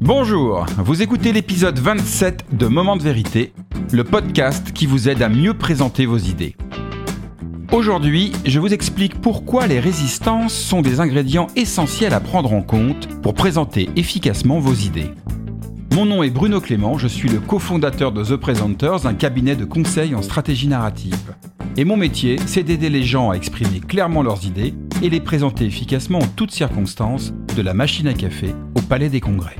Bonjour, vous écoutez l'épisode 27 de Moment de vérité, le podcast qui vous aide à mieux présenter vos idées. Aujourd'hui, je vous explique pourquoi les résistances sont des ingrédients essentiels à prendre en compte pour présenter efficacement vos idées. Mon nom est Bruno Clément, je suis le cofondateur de The Presenters, un cabinet de conseil en stratégie narrative. Et mon métier, c'est d'aider les gens à exprimer clairement leurs idées et les présenter efficacement en toutes circonstances, de la machine à café au palais des congrès.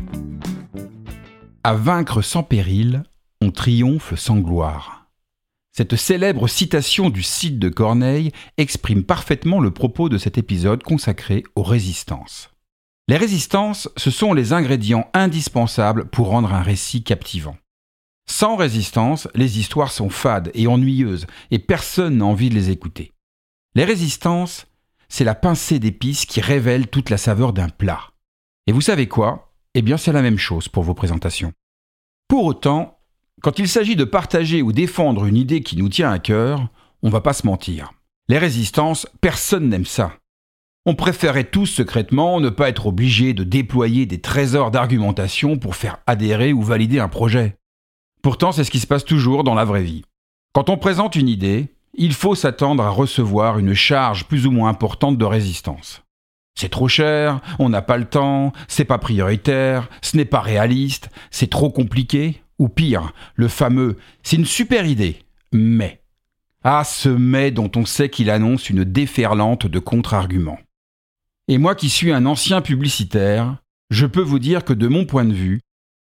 À vaincre sans péril, on triomphe sans gloire. Cette célèbre citation du site de Corneille exprime parfaitement le propos de cet épisode consacré aux résistances. Les résistances, ce sont les ingrédients indispensables pour rendre un récit captivant. Sans résistance, les histoires sont fades et ennuyeuses, et personne n'a envie de les écouter. Les résistances, c'est la pincée d'épices qui révèle toute la saveur d'un plat. Et vous savez quoi? Eh bien, c'est la même chose pour vos présentations. Pour autant, quand il s'agit de partager ou défendre une idée qui nous tient à cœur, on va pas se mentir. Les résistances, personne n'aime ça. On préférait tous secrètement ne pas être obligé de déployer des trésors d'argumentation pour faire adhérer ou valider un projet. Pourtant, c'est ce qui se passe toujours dans la vraie vie. Quand on présente une idée, il faut s'attendre à recevoir une charge plus ou moins importante de résistance. C'est trop cher, on n'a pas le temps, c'est pas prioritaire, ce n'est pas réaliste, c'est trop compliqué, ou pire, le fameux c'est une super idée, mais. Ah, ce mais dont on sait qu'il annonce une déferlante de contre-arguments. Et moi qui suis un ancien publicitaire, je peux vous dire que de mon point de vue,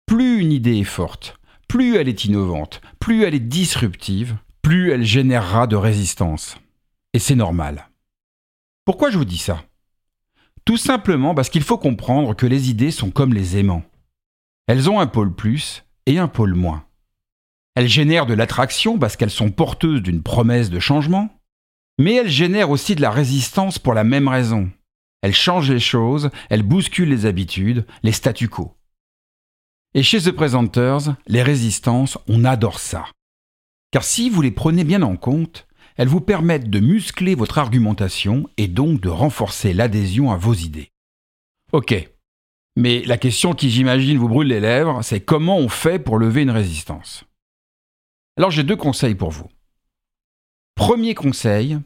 plus une idée est forte, plus elle est innovante, plus elle est disruptive, plus elle générera de résistance. Et c'est normal. Pourquoi je vous dis ça? Tout simplement parce qu'il faut comprendre que les idées sont comme les aimants. Elles ont un pôle plus et un pôle moins. Elles génèrent de l'attraction parce qu'elles sont porteuses d'une promesse de changement, mais elles génèrent aussi de la résistance pour la même raison. Elles changent les choses, elles bousculent les habitudes, les statu quo. Et chez The Presenters, les résistances, on adore ça. Car si vous les prenez bien en compte, elles vous permettent de muscler votre argumentation et donc de renforcer l'adhésion à vos idées. Ok. Mais la question qui j'imagine vous brûle les lèvres, c'est comment on fait pour lever une résistance? Alors j'ai deux conseils pour vous. Premier conseil,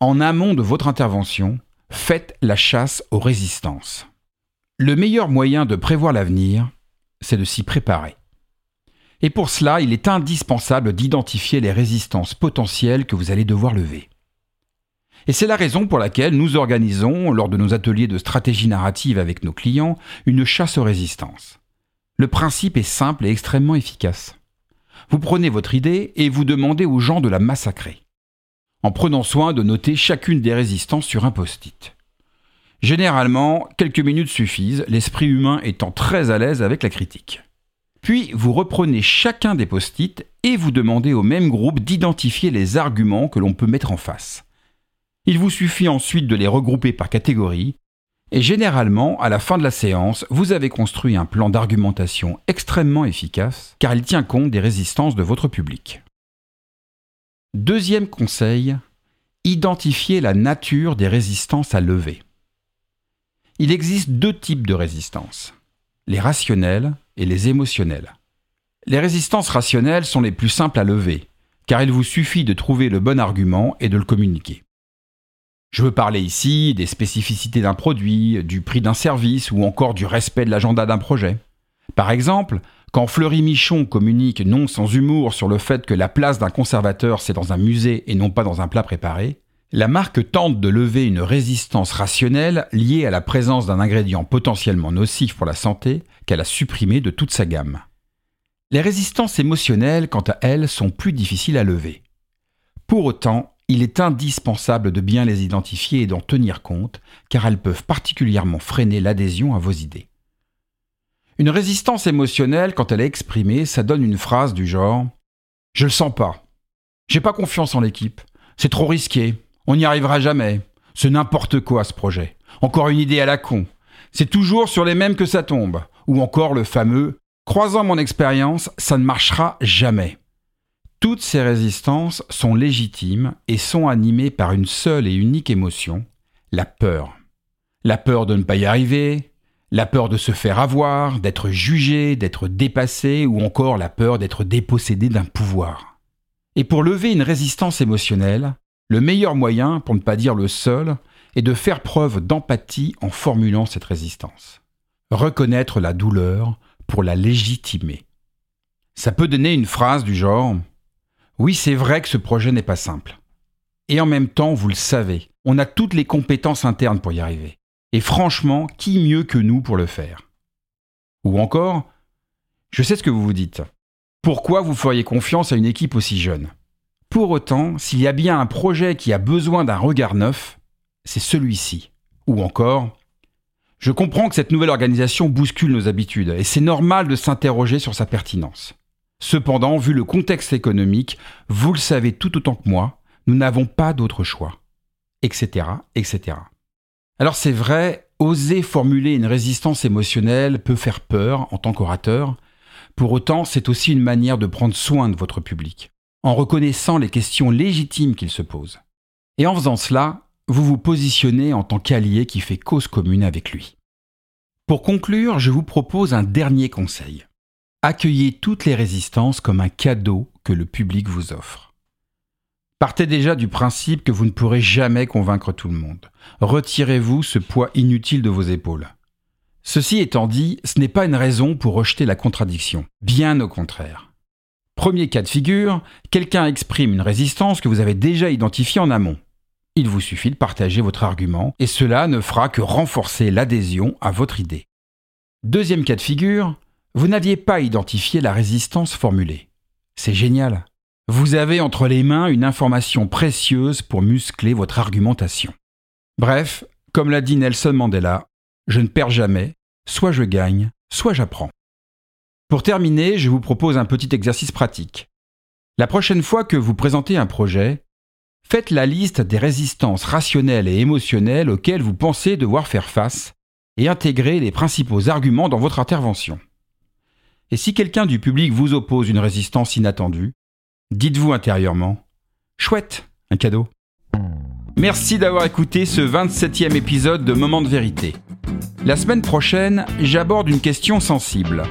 en amont de votre intervention, faites la chasse aux résistances. Le meilleur moyen de prévoir l'avenir, c'est de s'y préparer. Et pour cela, il est indispensable d'identifier les résistances potentielles que vous allez devoir lever. Et c'est la raison pour laquelle nous organisons, lors de nos ateliers de stratégie narrative avec nos clients, une chasse aux résistances. Le principe est simple et extrêmement efficace. Vous prenez votre idée et vous demandez aux gens de la massacrer, en prenant soin de noter chacune des résistances sur un post-it. Généralement, quelques minutes suffisent, l'esprit humain étant très à l'aise avec la critique. Puis vous reprenez chacun des post-it et vous demandez au même groupe d'identifier les arguments que l'on peut mettre en face. Il vous suffit ensuite de les regrouper par catégorie, et généralement, à la fin de la séance, vous avez construit un plan d'argumentation extrêmement efficace, car il tient compte des résistances de votre public. Deuxième conseil, identifier la nature des résistances à lever. Il existe deux types de résistances, les rationnelles et les émotionnelles. Les résistances rationnelles sont les plus simples à lever, car il vous suffit de trouver le bon argument et de le communiquer. Je veux parler ici des spécificités d'un produit, du prix d'un service ou encore du respect de l'agenda d'un projet. Par exemple, quand Fleury Michon communique non sans humour sur le fait que la place d'un conservateur c'est dans un musée et non pas dans un plat préparé, la marque tente de lever une résistance rationnelle liée à la présence d'un ingrédient potentiellement nocif pour la santé qu'elle a supprimé de toute sa gamme. Les résistances émotionnelles, quant à elles, sont plus difficiles à lever. Pour autant, il est indispensable de bien les identifier et d'en tenir compte, car elles peuvent particulièrement freiner l'adhésion à vos idées. Une résistance émotionnelle, quand elle est exprimée, ça donne une phrase du genre Je le sens pas. J'ai pas confiance en l'équipe. C'est trop risqué. On n'y arrivera jamais. C'est n'importe quoi ce projet. Encore une idée à la con. C'est toujours sur les mêmes que ça tombe. Ou encore le fameux Croisant mon expérience, ça ne marchera jamais. Toutes ces résistances sont légitimes et sont animées par une seule et unique émotion, la peur. La peur de ne pas y arriver, La peur de se faire avoir, d'être jugé, d'être dépassé, ou encore la peur d'être dépossédé d'un pouvoir. Et pour lever une résistance émotionnelle, le meilleur moyen, pour ne pas dire le seul, est de faire preuve d'empathie en formulant cette résistance. Reconnaître la douleur pour la légitimer. Ça peut donner une phrase du genre ⁇ Oui, c'est vrai que ce projet n'est pas simple. Et en même temps, vous le savez, on a toutes les compétences internes pour y arriver. Et franchement, qui mieux que nous pour le faire? Ou encore, je sais ce que vous vous dites. Pourquoi vous feriez confiance à une équipe aussi jeune? Pour autant, s'il y a bien un projet qui a besoin d'un regard neuf, c'est celui-ci. Ou encore, je comprends que cette nouvelle organisation bouscule nos habitudes, et c'est normal de s'interroger sur sa pertinence. Cependant, vu le contexte économique, vous le savez tout autant que moi, nous n'avons pas d'autre choix, etc., etc. Alors c'est vrai, oser formuler une résistance émotionnelle peut faire peur en tant qu'orateur, pour autant c'est aussi une manière de prendre soin de votre public, en reconnaissant les questions légitimes qu'il se pose. Et en faisant cela, vous vous positionnez en tant qu'allié qui fait cause commune avec lui. Pour conclure, je vous propose un dernier conseil. Accueillez toutes les résistances comme un cadeau que le public vous offre. Partez déjà du principe que vous ne pourrez jamais convaincre tout le monde. Retirez-vous ce poids inutile de vos épaules. Ceci étant dit, ce n'est pas une raison pour rejeter la contradiction. Bien au contraire. Premier cas de figure, quelqu'un exprime une résistance que vous avez déjà identifiée en amont. Il vous suffit de partager votre argument et cela ne fera que renforcer l'adhésion à votre idée. Deuxième cas de figure, vous n'aviez pas identifié la résistance formulée. C'est génial. Vous avez entre les mains une information précieuse pour muscler votre argumentation. Bref, comme l'a dit Nelson Mandela, je ne perds jamais, soit je gagne, soit j'apprends. Pour terminer, je vous propose un petit exercice pratique. La prochaine fois que vous présentez un projet, faites la liste des résistances rationnelles et émotionnelles auxquelles vous pensez devoir faire face et intégrez les principaux arguments dans votre intervention. Et si quelqu'un du public vous oppose une résistance inattendue, Dites-vous intérieurement Chouette, un cadeau. Merci d'avoir écouté ce 27e épisode de Moment de vérité. La semaine prochaine, j'aborde une question sensible.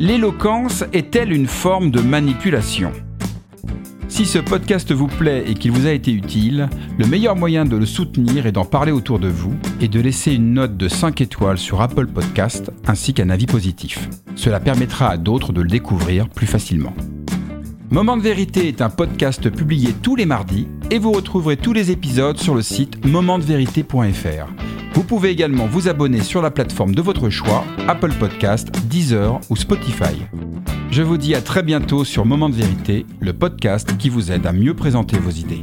L'éloquence est-elle une forme de manipulation? Si ce podcast vous plaît et qu'il vous a été utile, le meilleur moyen de le soutenir est d'en parler autour de vous et de laisser une note de 5 étoiles sur Apple Podcast ainsi qu'un avis positif. Cela permettra à d'autres de le découvrir plus facilement. Moment de vérité est un podcast publié tous les mardis et vous retrouverez tous les épisodes sur le site momentdevérité.fr. Vous pouvez également vous abonner sur la plateforme de votre choix, Apple Podcast, Deezer ou Spotify. Je vous dis à très bientôt sur Moment de vérité, le podcast qui vous aide à mieux présenter vos idées.